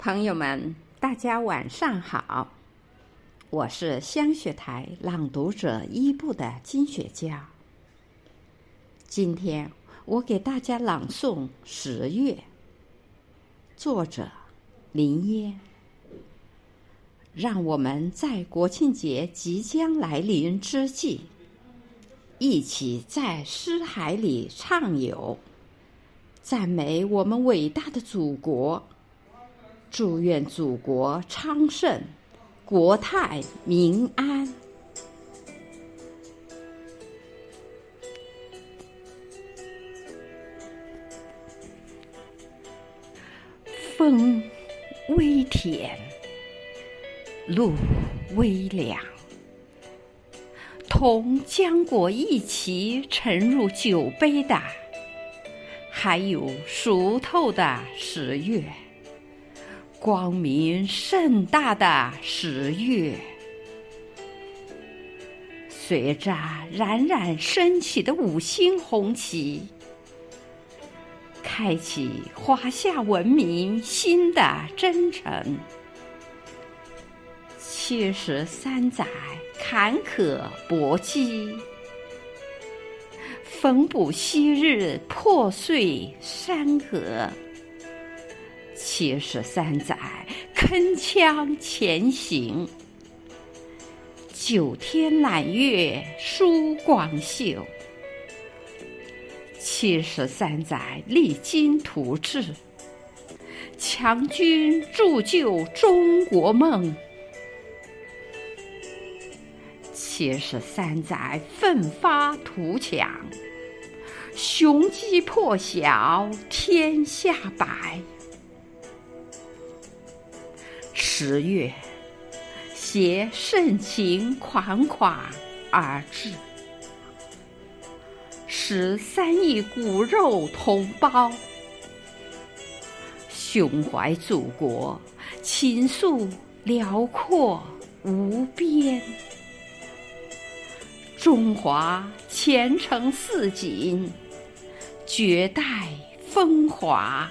朋友们，大家晚上好，我是香雪台朗读者一部的金雪娇。今天我给大家朗诵《十月》，作者林烟。让我们在国庆节即将来临之际，一起在诗海里畅游，赞美我们伟大的祖国。祝愿祖国昌盛，国泰民安。风微甜，露微凉，同浆果一起沉入酒杯的，还有熟透的十月。光明盛大的十月，随着冉冉升起的五星红旗，开启华夏文明新的征程。七十三载坎坷搏击，缝补昔日破碎山河。七十三载，铿锵前行；九天揽月舒广袖。七十三载，励精图治，强军铸就中国梦。七十三载，奋发图强，雄鸡破晓天下白。十月，携盛情款款而至，十三亿骨肉同胞，胸怀祖国，情愫辽阔无边。中华前程似锦，绝代风华。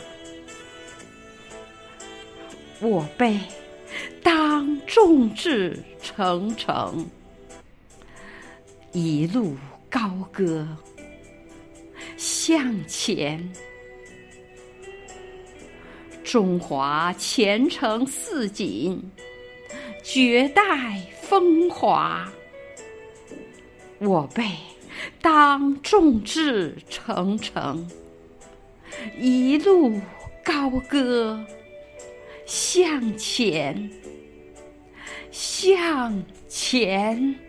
我辈。当众志成城，一路高歌向前。中华前程似锦，绝代风华。我辈当众志成城，一路高歌。向前，向前。